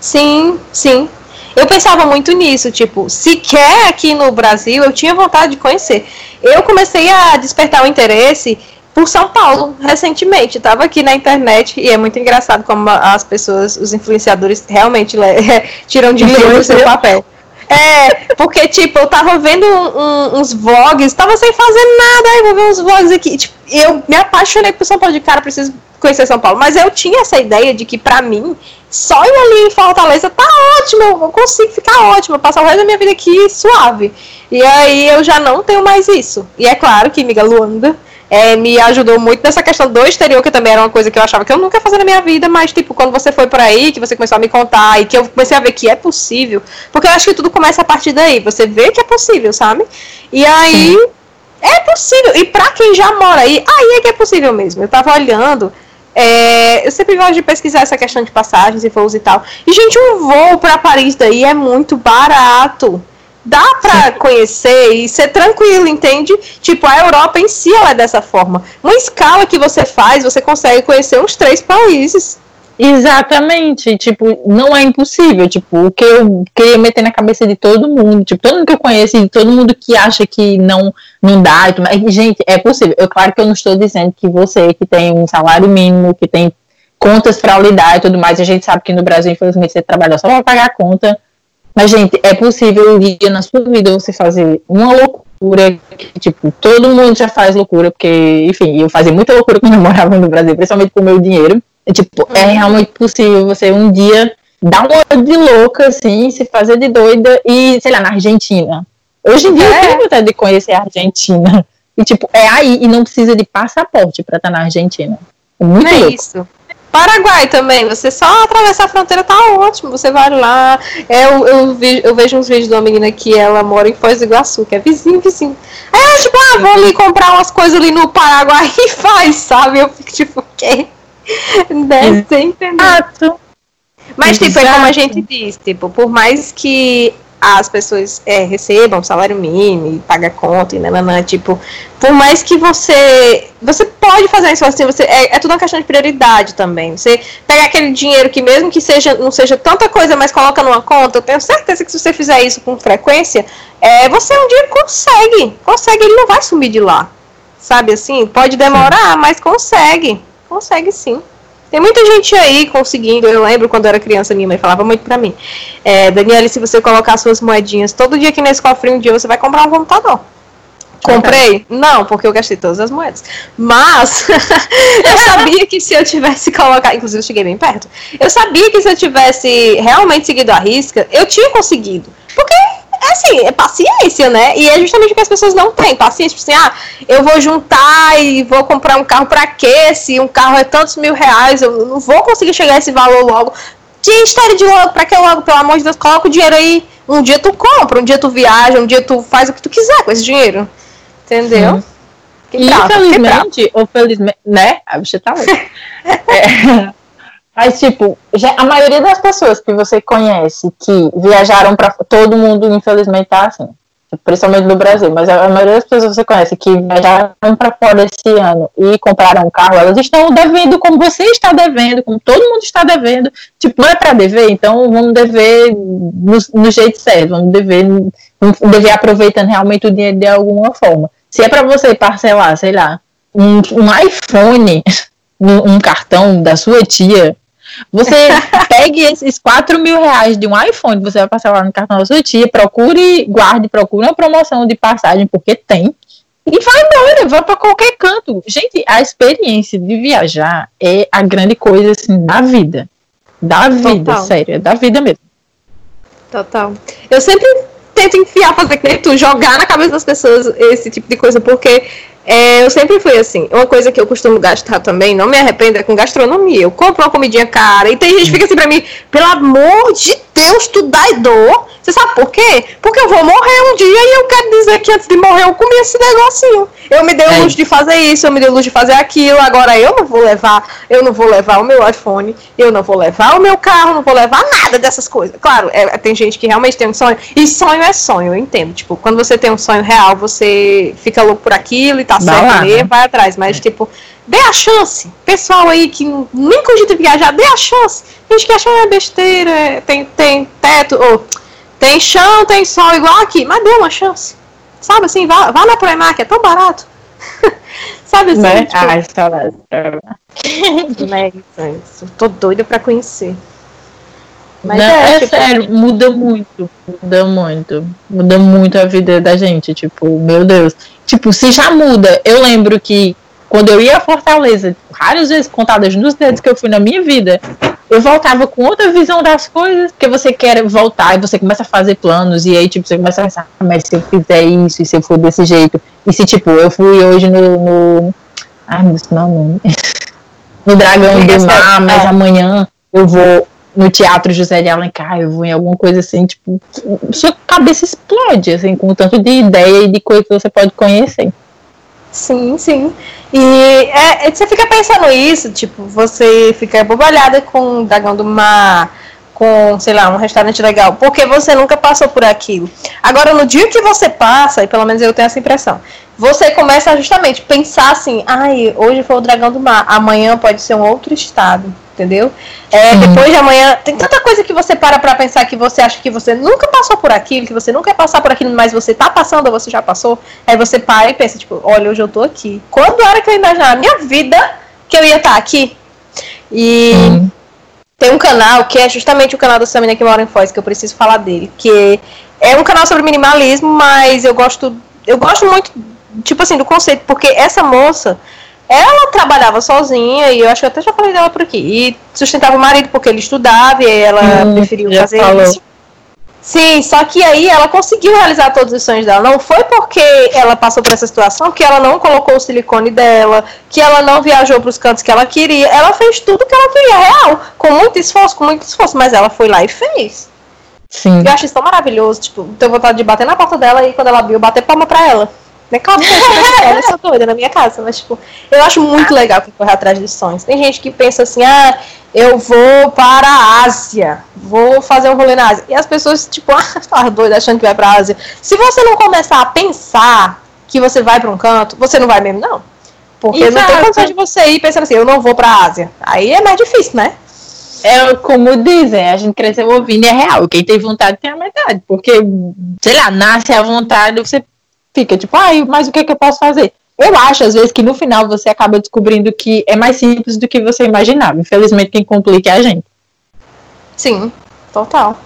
Sim, sim. Eu pensava muito nisso, tipo, sequer aqui no Brasil eu tinha vontade de conhecer. Eu comecei a despertar o interesse por São Paulo recentemente. Estava aqui na internet e é muito engraçado como as pessoas, os influenciadores realmente tiram dinheiro do seu papel. É, porque, tipo, eu tava vendo um, um, uns vlogs, tava sem fazer nada, aí vou ver uns vlogs aqui. Tipo, eu me apaixonei por São Paulo de cara, preciso conhecer São Paulo. Mas eu tinha essa ideia de que, pra mim, só ir ali em Fortaleza tá ótimo, eu consigo ficar ótimo, passar o resto da minha vida aqui suave. E aí eu já não tenho mais isso. E é claro que, amiga Luanda, é, me ajudou muito nessa questão do exterior, que também era uma coisa que eu achava que eu nunca ia fazer na minha vida, mas, tipo, quando você foi por aí, que você começou a me contar e que eu comecei a ver que é possível, porque eu acho que tudo começa a partir daí, você vê que é possível, sabe? E aí, Sim. é possível. E pra quem já mora aí, aí é que é possível mesmo. Eu tava olhando. É, eu sempre gosto de pesquisar essa questão de passagens e voos e tal. E, gente, um voo para Paris daí é muito barato dá para conhecer e ser tranquilo, entende? Tipo, a Europa em si ela é dessa forma. Uma escala que você faz, você consegue conhecer uns três países. Exatamente, tipo, não é impossível, tipo, o que eu queria meter na cabeça de todo mundo, tipo, todo mundo que eu conheço, e todo mundo que acha que não, não dá, gente, é possível, eu, claro que eu não estou dizendo que você que tem um salário mínimo, que tem contas para lidar e tudo mais, a gente sabe que no Brasil, infelizmente, você trabalha só para pagar a conta, mas, gente, é possível um dia na sua vida você fazer uma loucura que, tipo, todo mundo já faz loucura, porque, enfim, eu fazia muita loucura quando eu morava no Brasil, principalmente com o meu dinheiro. E, tipo, é uhum. realmente possível você um dia dar uma de louca, assim, se fazer de doida e, sei lá, na Argentina. Hoje em dia é. eu tenho vontade de conhecer a Argentina. E, tipo, é aí, e não precisa de passaporte pra estar na Argentina. É muito é louco. isso. Paraguai também, você só atravessar a fronteira tá ótimo. Você vai lá. É, eu, eu, vi, eu vejo uns vídeos de uma menina que ela mora em Foz do Iguaçu, que é vizinho, vizinho. É tipo, ah, vou ali comprar umas coisas ali no Paraguai e faz, sabe? Eu fico tipo, o quê? Deve ser? Mas, tipo, é como a gente diz, tipo, por mais que as pessoas é, recebam salário mínimo e paga conta e nananã, tipo, por mais que você você pode fazer isso assim, você é, é tudo uma questão de prioridade também. Você pega aquele dinheiro que mesmo que seja não seja tanta coisa, mas coloca numa conta, eu tenho certeza que se você fizer isso com frequência, é, você um dia consegue, consegue, ele não vai sumir de lá. Sabe assim? Pode demorar, mas consegue. Consegue sim. Tem muita gente aí conseguindo. Eu lembro quando eu era criança, minha mãe falava muito pra mim. É, Daniela, se você colocar suas moedinhas todo dia aqui nesse cofrinho, um dia você vai comprar um computador. Comprei? Não, porque eu gastei todas as moedas. Mas eu sabia que se eu tivesse colocado. Inclusive, eu cheguei bem perto. Eu sabia que se eu tivesse realmente seguido a risca, eu tinha conseguido. Porque é assim, é paciência, né? E é justamente o que as pessoas não têm, paciência. Tipo assim, ah, eu vou juntar e vou comprar um carro pra quê? Se um carro é tantos mil reais, eu não vou conseguir chegar a esse valor logo. Que história de logo, pra que logo? Pelo amor de Deus, coloca o dinheiro aí. Um dia tu compra, um dia tu viaja, um dia tu faz o que tu quiser com esse dinheiro. Entendeu? Infelizmente, ou felizmente, né? A bicha tá louca. é. Mas, tipo, já, a maioria das pessoas que você conhece que viajaram para Todo mundo, infelizmente, tá assim. Principalmente no Brasil, mas a maioria das pessoas que você conhece que viajaram para fora esse ano e compraram um carro, elas estão devendo como você está devendo, como todo mundo está devendo. Tipo, não é para dever, então vamos dever no, no jeito certo, vamos dever, vamos dever aproveitando realmente o dinheiro de alguma forma. Se é para você parcelar, sei lá, um, um iPhone, um cartão da sua tia, você pegue esses 4 mil reais de um iPhone, você vai passar lá no cartão da sua tia, procure, guarde, procure uma promoção de passagem, porque tem. E vai embora, vai para qualquer canto. Gente, a experiência de viajar é a grande coisa assim da vida. Da vida, Total. sério, é da vida mesmo. Total. Eu sempre tento enfiar, fazer que tu, jogar na cabeça das pessoas esse tipo de coisa, porque é, eu sempre fui assim. Uma coisa que eu costumo gastar também, não me arrependo, é com gastronomia. Eu compro uma comidinha cara e tem gente que fica assim pra mim, pelo amor de Deus, tu dá dor. Você sabe por quê? Porque eu vou morrer um dia e eu quero dizer que antes de morrer eu comi esse negocinho. Eu me dei o é. luxo de fazer isso, eu me dei o luxo de fazer aquilo, agora eu não vou levar, eu não vou levar o meu iPhone, eu não vou levar o meu carro, não vou levar nada dessas coisas. Claro, é, tem gente que realmente tem um sonho, e sonho é sonho, eu entendo. Tipo, quando você tem um sonho real, você fica louco por aquilo e tá vai certo lá, né? vai atrás. Mas, é. tipo, dê a chance. Pessoal aí que nem cogita viajar, dê a chance. Gente que acha é besteira, é, tem, tem teto, ou tem chão, tem sol igual aqui, mas dê uma chance. Sabe assim, vá, vá na Primark, é tão barato. Sabe assim? Né? Tipo... Ai, saudade. né, isso. Tô doida pra conhecer. Mas Não, é, é tipo... sério, muda muito, muda muito, muda muito a vida da gente, tipo, meu Deus. Tipo, se já muda, eu lembro que quando eu ia a Fortaleza, várias vezes contadas nos dedos que eu fui na minha vida, eu voltava com outra visão das coisas, porque você quer voltar e você começa a fazer planos, e aí, tipo, você começa a pensar, ah, mas se eu fizer isso, e se eu for desse jeito, e se, tipo, eu fui hoje no. no ai, meu Deus, não, no Dragão do Mar, mas amanhã eu vou no Teatro José de Alencar, eu vou em alguma coisa assim, tipo, sua cabeça explode, assim, com o tanto de ideia e de coisa que você pode conhecer. Sim, sim. E é, é, você fica pensando isso, tipo, você fica bobalhada com o Dragão do Mar, com, sei lá, um restaurante legal, porque você nunca passou por aquilo. Agora, no dia que você passa, e pelo menos eu tenho essa impressão, você começa a justamente pensar assim, ai, hoje foi o Dragão do Mar, amanhã pode ser um outro estado entendeu? É, depois de amanhã, tem tanta coisa que você para pra pensar que você acha que você nunca passou por aquilo, que você nunca ia passar por aquilo, mas você tá passando ou você já passou. Aí você para e pensa, tipo, olha, hoje eu tô aqui. Quando era que eu imaginava na minha vida que eu ia estar tá aqui? E hum. Tem um canal que é justamente o canal da Samina que mora em Foz, que eu preciso falar dele, que é um canal sobre minimalismo, mas eu gosto, eu gosto muito, tipo assim, do conceito, porque essa moça ela trabalhava sozinha, e eu acho que eu até já falei dela por aqui. E sustentava o marido porque ele estudava e ela hum, preferiu fazer falou. isso. Sim, só que aí ela conseguiu realizar todos os sonhos dela. Não foi porque ela passou por essa situação que ela não colocou o silicone dela, que ela não viajou para os cantos que ela queria. Ela fez tudo que ela queria, real, com muito esforço, com muito esforço, mas ela foi lá e fez. Sim. Eu acho isso tão maravilhoso, tipo, tenho vontade de bater na porta dela e quando ela viu, bater palma pra ela. É claro que eu sou doida na minha casa, mas tipo, eu acho muito legal que correr atrás de sonhos. Tem gente que pensa assim, ah, eu vou para a Ásia, vou fazer um rolê na Ásia. E as pessoas, tipo, ah, tá doida achando que vai para a Ásia. Se você não começar a pensar que você vai para um canto, você não vai mesmo, não. Porque Exato. não tem condição de você ir pensando assim, eu não vou para a Ásia. Aí é mais difícil, né? É como dizem, a gente cresceu ouvindo é real. Quem tem vontade tem a metade. Porque, sei lá, nasce à vontade, você fica tipo, ai, mas o que, é que eu posso fazer? Eu acho, às vezes, que no final você acaba descobrindo que é mais simples do que você imaginava. Infelizmente, quem complica é a gente. Sim, total.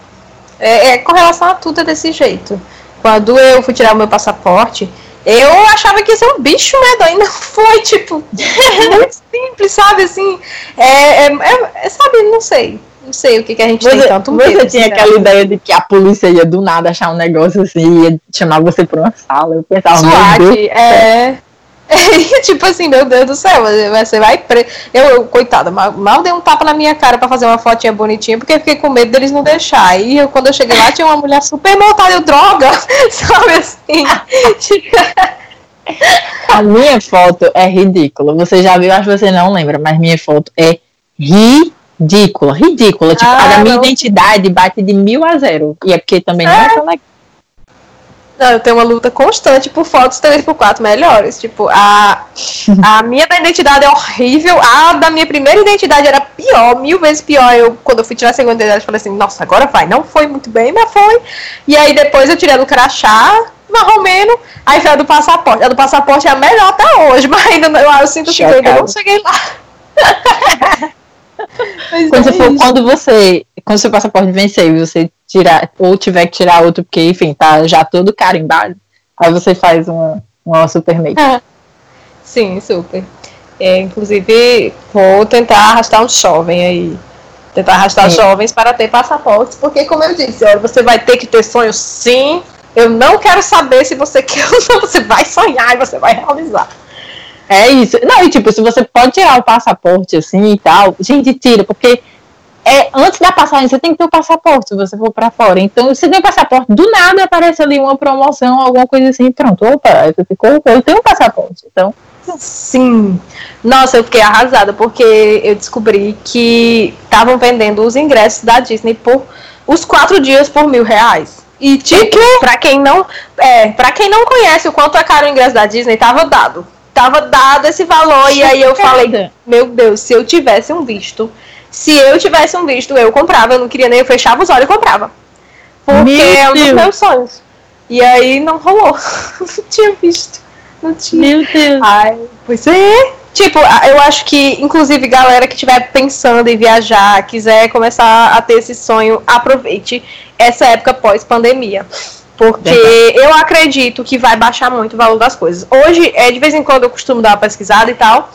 É, é, com relação a tudo é desse jeito. Quando eu fui tirar o meu passaporte, Eu achava que ia ser um bicho medonho, não foi, tipo, muito simples, sabe, assim, é, é, é, sabe, não sei, não sei o que, que a gente você, tem tanto medo. Você tinha aquela ideia de que a polícia ia do nada achar um negócio assim, ia chamar você pra uma sala, eu pensava, SWAT, é... E, tipo assim, meu Deus do céu, você vai preso. Eu, eu, coitada, mal, mal dei um tapa na minha cara pra fazer uma fotinha bonitinha, porque fiquei com medo deles não deixar. E eu, quando eu cheguei lá, tinha uma mulher super montada, eu, droga, sabe assim? A minha foto é ridícula. Você já viu, acho que você não lembra, mas minha foto é ridícula, ridícula. Tipo, ah, a minha não. identidade bate de mil a zero. E é porque também não é, é tão legal. Não, eu tenho uma luta constante por fotos 3x4 melhores. Tipo, a, a minha da identidade é horrível. A da minha primeira identidade era pior, mil vezes pior. Eu, quando eu fui tirar a segunda identidade, falei assim, nossa, agora vai. Não foi muito bem, mas foi. E aí depois eu tirei do crachá, marromeno, aí foi a do passaporte. A do passaporte é a melhor até hoje, mas ainda eu, eu sinto que eu ainda não cheguei lá. quando, é for, quando você quando seu passaporte vencer e você tirar, ou tiver que tirar outro, porque, enfim, tá já todo carimbado, aí você faz uma, uma super make. É. Sim, super. É, inclusive, vou tentar arrastar um jovem aí. Tentar arrastar sim. jovens para ter passaportes, porque, como eu disse, olha, você vai ter que ter sonhos sim. Eu não quero saber se você quer ou não. Você vai sonhar e você vai realizar. É isso. Não, e tipo, se você pode tirar o passaporte assim e tal, gente, tira, porque é, antes da passagem você tem que ter o passaporte se você for para fora. Então, você tem o passaporte, do nada aparece ali uma promoção, alguma coisa assim, pronto, opa, eu, ficou, eu tenho um passaporte. Então. Sim. Nossa, eu fiquei arrasada porque eu descobri que estavam vendendo os ingressos da Disney por os quatro dias por mil reais. E tipo, para quem não, é, para quem não conhece o quanto é caro o ingresso da Disney, tava dado. Tava dado esse valor e aí eu falei, meu Deus, se eu tivesse um visto se eu tivesse um visto, eu comprava. Eu não queria nem, eu fechava os olhos e comprava. Porque Meu é um dos meus sonhos. E aí não rolou. não tinha visto. Não tinha. Meu Deus. Ai, pois é. Tipo, eu acho que, inclusive, galera que estiver pensando em viajar, quiser começar a ter esse sonho, aproveite essa época pós-pandemia. Porque Verdade. eu acredito que vai baixar muito o valor das coisas. Hoje, é, de vez em quando, eu costumo dar uma pesquisada e tal.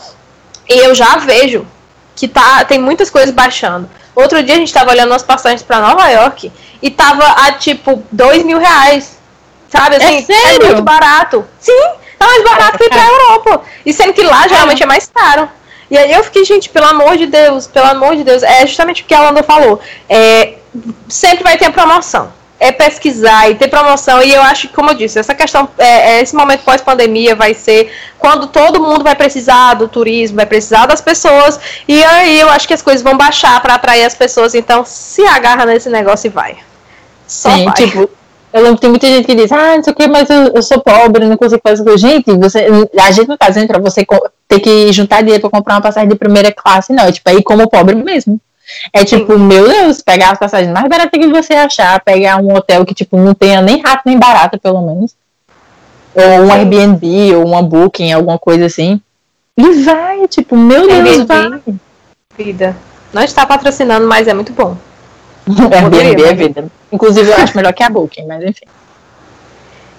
E eu já vejo que tá, tem muitas coisas baixando. Outro dia a gente estava olhando as passagens para Nova York e tava a tipo dois mil reais. Sabe assim? É, sério? é muito barato. Sim, é mais barato que ir pra Europa. E sendo que lá geralmente é mais caro. E aí eu fiquei, gente, pelo amor de Deus, pelo amor de Deus, é justamente o que a Alanda falou. É, sempre vai ter promoção é pesquisar e ter promoção. E eu acho que, como eu disse, essa questão, é, é, esse momento pós-pandemia vai ser quando todo mundo vai precisar do turismo, vai precisar das pessoas. E aí eu acho que as coisas vão baixar para atrair as pessoas. Então, se agarra nesse negócio e vai. Só Sim, vai. tipo. Eu lembro que tem muita gente que diz, ah, não sei o que, mas eu, eu sou pobre, não consigo fazer isso. Gente, você, a gente não tá dizendo pra você ter que juntar dinheiro pra comprar uma passagem de primeira classe, não. É tipo, aí como pobre mesmo. É tipo, Sim. meu Deus, pegar as passagens mais baratas que você achar, pegar um hotel que, tipo, não tenha nem rato nem barata, pelo menos. Ou um Sim. Airbnb, ou uma Booking, alguma coisa assim. E vai, tipo, meu Deus, vai. Vida. Não está patrocinando, mas é muito bom. Airbnb é vida. Inclusive, eu acho melhor que a Booking, mas enfim.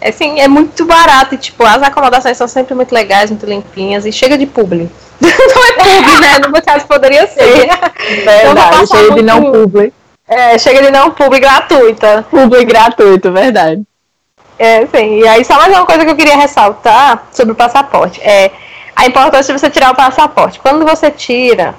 É, assim, é muito barato e, tipo, as acomodações são sempre muito legais, muito limpinhas e chega de publi. não é publi, né? No meu caso poderia ser. Verdade, então, chega de não publi. É, chega de não publi gratuita. Publi gratuito, verdade. É, sim. E aí, só mais uma coisa que eu queria ressaltar sobre o passaporte. É a importância de você tirar o passaporte. Quando você tira,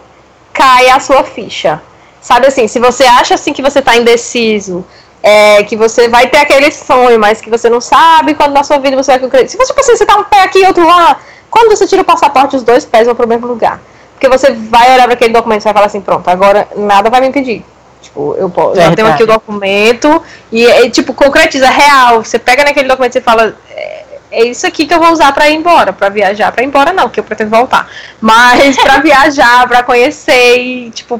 cai a sua ficha. Sabe assim, se você acha assim que você tá indeciso, é, que você vai ter aquele sonho, mas que você não sabe quando na sua vida você vai concretizar. Se você precisa, você tá um pé aqui e outro lá, quando você tira o passaporte, os dois pés vão pro mesmo lugar. Porque você vai olhar para aquele documento e vai falar assim, pronto, agora nada vai me impedir. Tipo, eu posso, já tenho aqui o documento e, e, tipo, concretiza, é real. Você pega naquele documento e fala, é, é isso aqui que eu vou usar para ir embora, para viajar, para ir embora não, porque eu pretendo voltar. Mas para viajar, para conhecer e, tipo,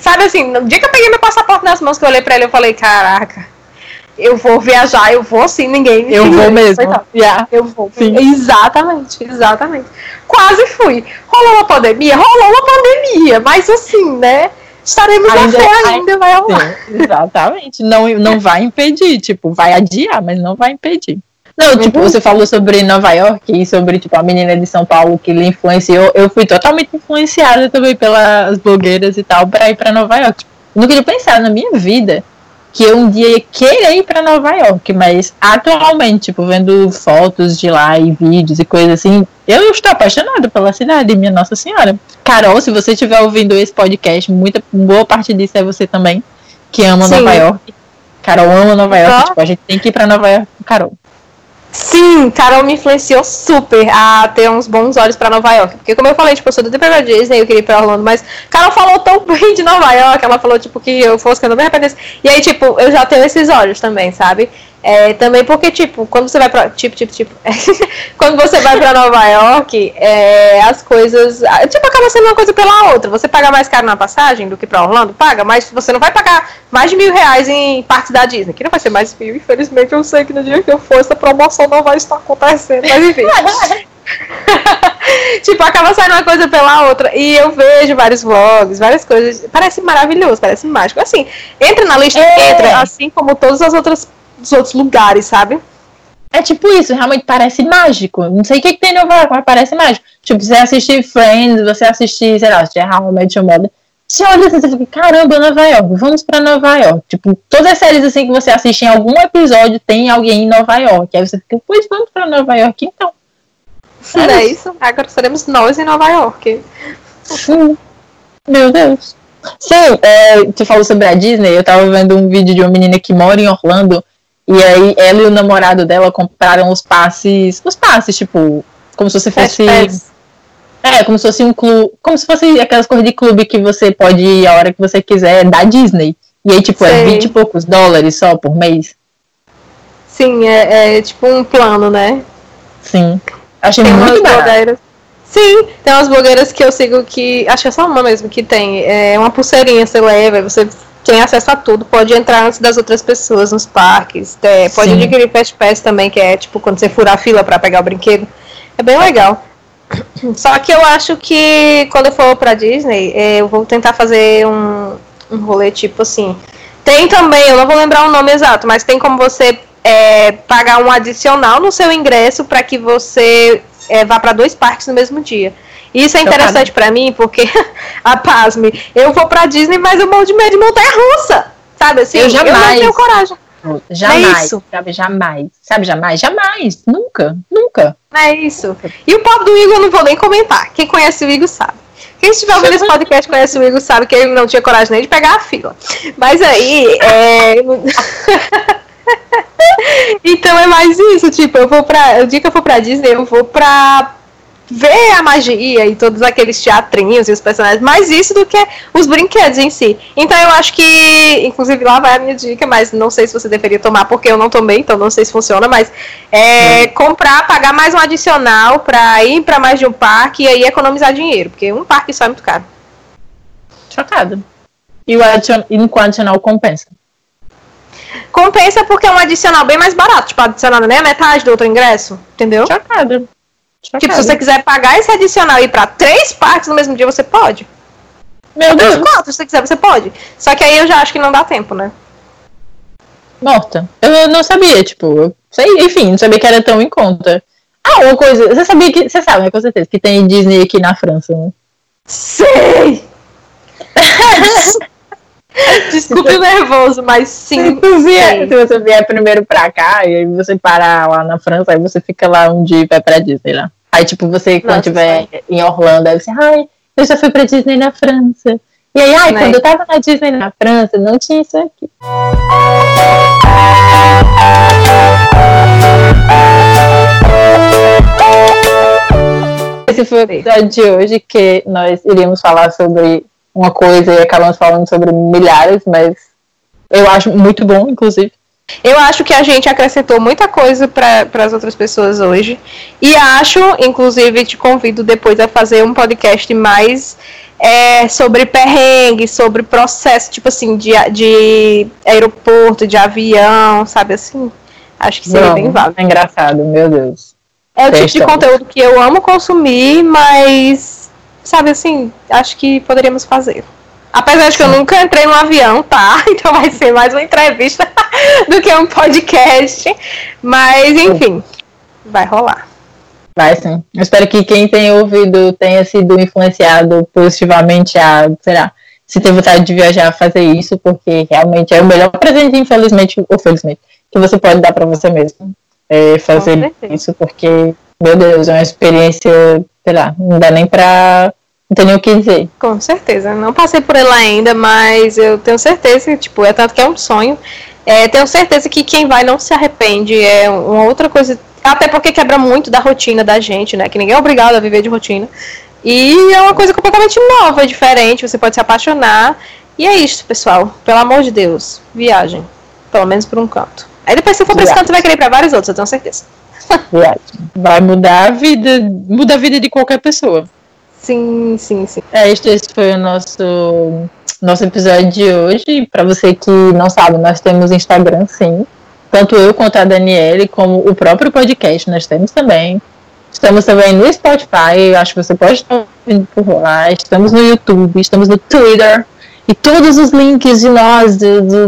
Sabe assim, no dia que eu peguei meu passaporte nas mãos, que eu olhei pra ele, eu falei, caraca, eu vou viajar, eu vou sim, ninguém me Eu vou mesmo. Yeah. Eu vou. Sim. Exatamente, exatamente. Quase fui. Rolou uma pandemia? Rolou uma pandemia, mas assim, né? Estaremos ainda, na fé ainda, vai rolar. Sim, exatamente. Não, não vai impedir, tipo, vai adiar, mas não vai impedir. Não, tipo, você falou sobre Nova York e sobre, tipo, a menina de São Paulo que lhe influenciou. Eu fui totalmente influenciada também pelas blogueiras e tal pra ir pra Nova York. Eu nunca tinha pensado na minha vida que eu um dia ia querer ir pra Nova York, mas atualmente, tipo, vendo fotos de lá e vídeos e coisas assim, eu estou apaixonada pela cidade, minha Nossa Senhora. Carol, se você estiver ouvindo esse podcast, muita boa parte disso é você também, que ama Sim. Nova York. Carol ama Nova York, tipo, a gente tem que ir pra Nova York com Carol. Sim, Carol me influenciou super a ter uns bons olhos para Nova York. Porque, como eu falei, tipo, eu sou do DP Disney, eu queria ir pra Orlando, mas Carol falou tão bem de Nova York, ela falou, tipo, que eu fosse que eu não me arrependesse. E aí, tipo, eu já tenho esses olhos também, sabe? É, também porque, tipo, quando você vai pra. Tipo, tipo, tipo. quando você vai pra Nova York, é, as coisas. Tipo, acaba sendo uma coisa pela outra. Você paga mais caro na passagem do que pra Orlando? Paga, mas você não vai pagar mais de mil reais em partes da Disney. Que não vai ser mais mil, infelizmente. Eu sei que no dia que eu for, essa promoção não vai estar acontecendo. Mas enfim. tipo, acaba saindo uma coisa pela outra. E eu vejo vários vlogs, várias coisas. Parece maravilhoso, parece mágico. Assim, entra na lista, é. entra, assim como todas as outras dos outros lugares, sabe? É tipo isso, realmente parece mágico. Não sei o que, que tem no Nova York, mas parece mágico. Tipo, você assistir Friends, você assistir, sei lá, assistir How I Met Your Mother. Você olha assim, você fica, caramba, Nova York, vamos pra Nova York. Tipo, todas as séries assim que você assiste em algum episódio tem alguém em Nova York. Aí você fica, pois vamos pra Nova York então. É, é isso. Agora seremos nós em Nova York. Sim. Meu Deus. Sim, é, você falou sobre a Disney, eu tava vendo um vídeo de uma menina que mora em Orlando e aí ela e o namorado dela compraram os passes, os passes, tipo, como se você fosse. É, como se fosse um clube. Como se fosse aquelas coisas de clube que você pode ir a hora que você quiser da Disney. E aí, tipo, é Sei. é 20 e poucos dólares só por mês. Sim, é, é tipo um plano, né? Sim. Achei tem muito barato. Blogueiras. Sim, tem umas blogueiras que eu sigo que. Acho que é só uma mesmo que tem. É uma pulseirinha, você leva, você tem acesso a tudo, pode entrar antes das outras pessoas nos parques, é, pode Sim. adquirir Fast Pass também, que é tipo quando você furar a fila para pegar o brinquedo. É bem legal. Só que eu acho que quando eu for pra Disney, é, eu vou tentar fazer um, um rolê tipo assim. Tem também, eu não vou lembrar o nome exato, mas tem como você é, pagar um adicional no seu ingresso para que você é, vá para dois parques no mesmo dia. Isso é interessante para mim porque, a pasme, eu vou pra Disney, mas eu morro de medo de montanha russa. Sabe assim? Eu jamais. Eu não tenho coragem. Jamais, é isso. sabe, jamais. Sabe, jamais, jamais, nunca, nunca. É isso. E o pobre do Igor eu não vou nem comentar. Quem conhece o Igor sabe. Quem estiver ouvindo esse podcast conhece o Igor sabe que ele não tinha coragem nem de pegar a fila. Mas aí, é... então é mais isso, tipo, eu vou pra. O dia que eu for pra Disney, eu vou pra ver a magia e todos aqueles teatrinhos e os personagens, mais isso do que os brinquedos em si. Então eu acho que, inclusive lá vai a minha dica, mas não sei se você deveria tomar, porque eu não tomei, então não sei se funciona, mas é, hum. comprar, pagar mais um adicional para ir para mais de um parque e aí economizar dinheiro, porque um parque só é muito caro. Chocada. E o adicional compensa? Compensa porque é um adicional bem mais barato, tipo, adicionado nem a metade do outro ingresso, entendeu? Chocada. Tipo, se você quiser pagar esse adicional e ir pra três parques no mesmo dia, você pode. Meu Deus. Quatro, se você quiser, você pode. Só que aí eu já acho que não dá tempo, né? Morta. Eu não sabia, tipo, sei, enfim, não sabia que era tão em conta. Ah, uma coisa, você sabia que. Você sabe, né, com certeza, que tem Disney aqui na França, né? Sei! Desculpe o nervoso, mas sim. Se, vier, se você vier primeiro pra cá e aí você parar lá na França, aí você fica lá um dia e vai pra Disney lá. Aí, tipo, você, quando estiver em Orlando, aí você, ai, eu já fui pra Disney na França. E aí, ai, quando eu tava na Disney na França, não tinha isso aqui. Esse foi o episódio de hoje que nós iríamos falar sobre uma coisa e acabamos falando sobre milhares, mas eu acho muito bom, inclusive. Eu acho que a gente acrescentou muita coisa para as outras pessoas hoje. E acho, inclusive, te convido depois a fazer um podcast mais é, sobre perrengue, sobre processo, tipo assim, de, de aeroporto, de avião, sabe assim? Acho que seria Não, bem válido. É engraçado, meu Deus. É o tipo de conteúdo que eu amo consumir, mas, sabe assim, acho que poderíamos fazer. Apesar de que eu nunca entrei no avião, tá? Então vai ser mais uma entrevista do que um podcast. Mas, enfim, vai rolar. Vai sim. Eu espero que quem tem ouvido tenha sido influenciado positivamente a, sei lá, se tem vontade de viajar, fazer isso, porque realmente é o melhor presente, infelizmente ou felizmente, que você pode dar para você mesmo. É fazer isso, porque, meu Deus, é uma experiência, sei lá, não dá nem pra. Não tem nem o que dizer. Com certeza. Não passei por ela ainda, mas eu tenho certeza que, tipo, é tanto que é um sonho. É, tenho certeza que quem vai não se arrepende. É uma outra coisa. Até porque quebra muito da rotina da gente, né? Que ninguém é obrigado a viver de rotina. E é uma coisa completamente nova, diferente, você pode se apaixonar. E é isso, pessoal. Pelo amor de Deus, viagem. Pelo menos por um canto. Aí depois, se for pra esse canto, você vai querer ir pra vários outros, eu tenho certeza. Viagem. Vai mudar a vida, muda a vida de qualquer pessoa. Sim, sim, sim. É, este, esse foi o nosso, nosso episódio de hoje. Para você que não sabe, nós temos Instagram, sim. Tanto eu quanto a Daniele, como o próprio podcast, nós temos também. Estamos também no Spotify, acho que você pode estar ouvindo por lá. Estamos no YouTube, estamos no Twitter. E todos os links de nós,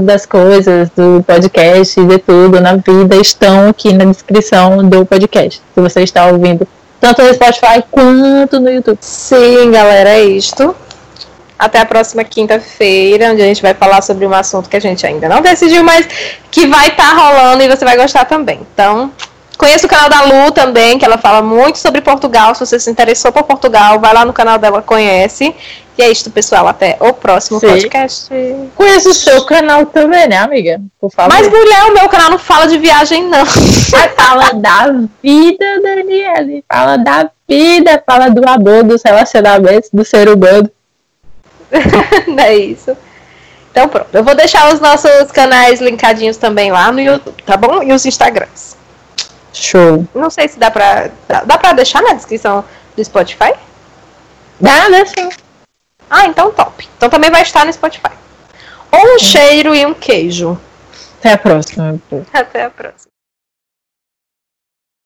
das coisas, do podcast, de tudo na vida, estão aqui na descrição do podcast. Se você está ouvindo tanto no Spotify quanto no YouTube. Sim, galera, é isto. Até a próxima quinta-feira, onde a gente vai falar sobre um assunto que a gente ainda não decidiu, mas que vai estar tá rolando e você vai gostar também. Então, Conheça o canal da Lu também, que ela fala muito sobre Portugal. Se você se interessou por Portugal, vai lá no canal dela, conhece. E é isso, pessoal. Até o próximo Sim. podcast. Conheça o seu canal também, né, amiga? Por favor. Mas, mulher, o meu canal não fala de viagem, não. fala da vida, Daniele. Fala da vida, fala do amor, dos relacionamentos, do ser humano. não é isso. Então, pronto. Eu vou deixar os nossos canais linkadinhos também lá no YouTube, tá bom? E os Instagrams. Show. Não sei se dá pra. Dá, dá pra deixar na descrição do Spotify? Dá, dá sim. Ah, então top. Então também vai estar no Spotify. Um cheiro e um queijo. Até a próxima. Até a próxima.